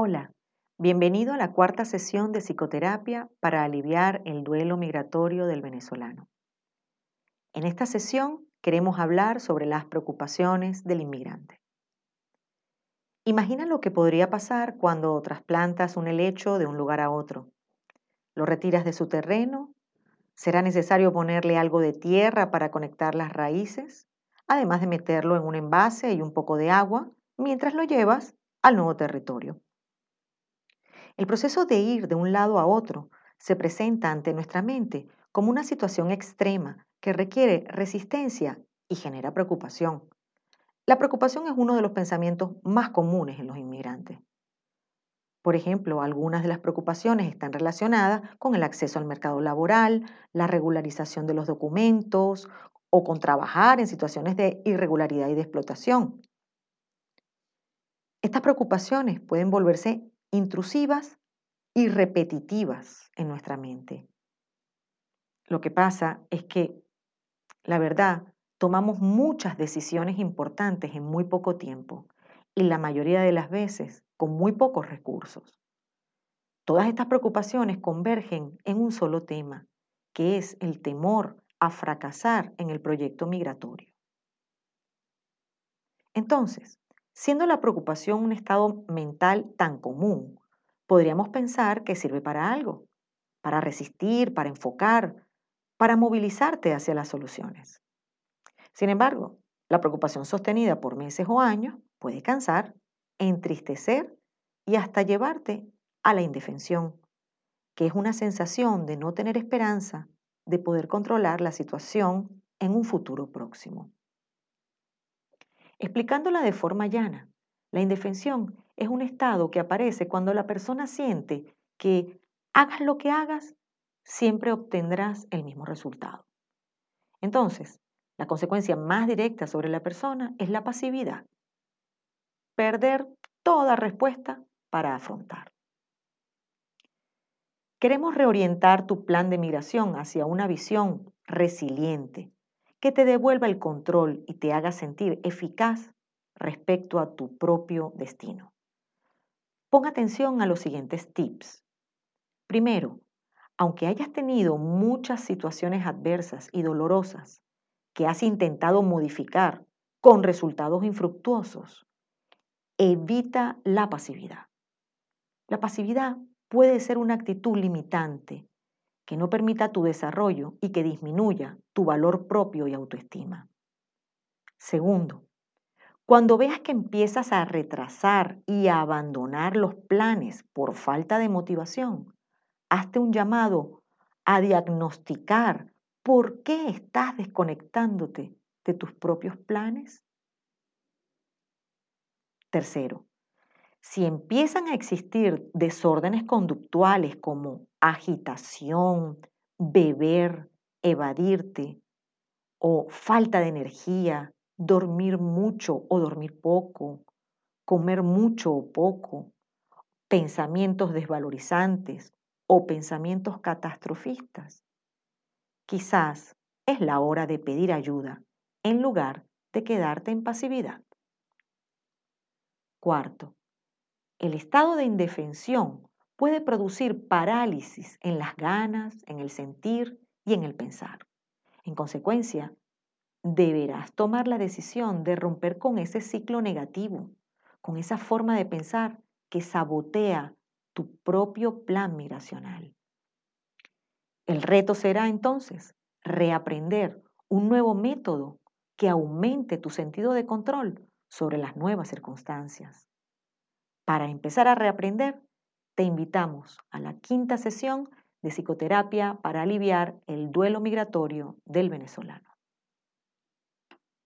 Hola, bienvenido a la cuarta sesión de psicoterapia para aliviar el duelo migratorio del venezolano. En esta sesión queremos hablar sobre las preocupaciones del inmigrante. Imagina lo que podría pasar cuando trasplantas un helecho de un lugar a otro. Lo retiras de su terreno, será necesario ponerle algo de tierra para conectar las raíces, además de meterlo en un envase y un poco de agua mientras lo llevas al nuevo territorio. El proceso de ir de un lado a otro se presenta ante nuestra mente como una situación extrema que requiere resistencia y genera preocupación. La preocupación es uno de los pensamientos más comunes en los inmigrantes. Por ejemplo, algunas de las preocupaciones están relacionadas con el acceso al mercado laboral, la regularización de los documentos o con trabajar en situaciones de irregularidad y de explotación. Estas preocupaciones pueden volverse intrusivas y repetitivas en nuestra mente. Lo que pasa es que, la verdad, tomamos muchas decisiones importantes en muy poco tiempo y la mayoría de las veces con muy pocos recursos. Todas estas preocupaciones convergen en un solo tema, que es el temor a fracasar en el proyecto migratorio. Entonces, Siendo la preocupación un estado mental tan común, podríamos pensar que sirve para algo, para resistir, para enfocar, para movilizarte hacia las soluciones. Sin embargo, la preocupación sostenida por meses o años puede cansar, entristecer y hasta llevarte a la indefensión, que es una sensación de no tener esperanza de poder controlar la situación en un futuro próximo. Explicándola de forma llana, la indefensión es un estado que aparece cuando la persona siente que hagas lo que hagas, siempre obtendrás el mismo resultado. Entonces, la consecuencia más directa sobre la persona es la pasividad. Perder toda respuesta para afrontar. Queremos reorientar tu plan de migración hacia una visión resiliente, que te devuelva el control y te haga sentir eficaz respecto a tu propio destino. Pon atención a los siguientes tips. Primero, aunque hayas tenido muchas situaciones adversas y dolorosas que has intentado modificar con resultados infructuosos, evita la pasividad. La pasividad puede ser una actitud limitante que no permita tu desarrollo y que disminuya tu valor propio y autoestima. Segundo, cuando veas que empiezas a retrasar y a abandonar los planes por falta de motivación, hazte un llamado a diagnosticar por qué estás desconectándote de tus propios planes. Tercero, si empiezan a existir desórdenes conductuales como agitación, beber, evadirte o falta de energía, dormir mucho o dormir poco, comer mucho o poco, pensamientos desvalorizantes o pensamientos catastrofistas. Quizás es la hora de pedir ayuda en lugar de quedarte en pasividad. Cuarto, el estado de indefensión puede producir parálisis en las ganas, en el sentir y en el pensar. En consecuencia, deberás tomar la decisión de romper con ese ciclo negativo, con esa forma de pensar que sabotea tu propio plan migracional. El reto será entonces reaprender un nuevo método que aumente tu sentido de control sobre las nuevas circunstancias. Para empezar a reaprender, te invitamos a la quinta sesión de psicoterapia para aliviar el duelo migratorio del venezolano.